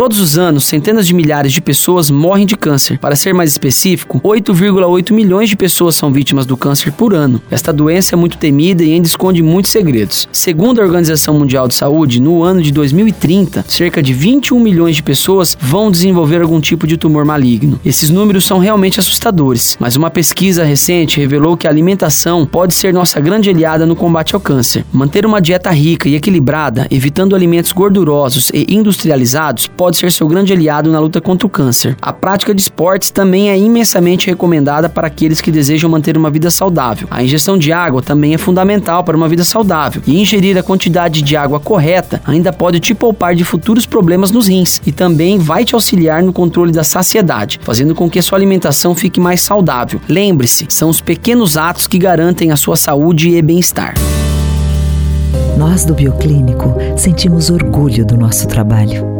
Todos os anos, centenas de milhares de pessoas morrem de câncer. Para ser mais específico, 8,8 milhões de pessoas são vítimas do câncer por ano. Esta doença é muito temida e ainda esconde muitos segredos. Segundo a Organização Mundial de Saúde, no ano de 2030, cerca de 21 milhões de pessoas vão desenvolver algum tipo de tumor maligno. Esses números são realmente assustadores, mas uma pesquisa recente revelou que a alimentação pode ser nossa grande aliada no combate ao câncer. Manter uma dieta rica e equilibrada, evitando alimentos gordurosos e industrializados, pode pode ser seu grande aliado na luta contra o câncer. A prática de esportes também é imensamente recomendada para aqueles que desejam manter uma vida saudável. A ingestão de água também é fundamental para uma vida saudável, e ingerir a quantidade de água correta ainda pode te poupar de futuros problemas nos rins e também vai te auxiliar no controle da saciedade, fazendo com que sua alimentação fique mais saudável. Lembre-se, são os pequenos atos que garantem a sua saúde e bem-estar. Nós do Bioclínico sentimos orgulho do nosso trabalho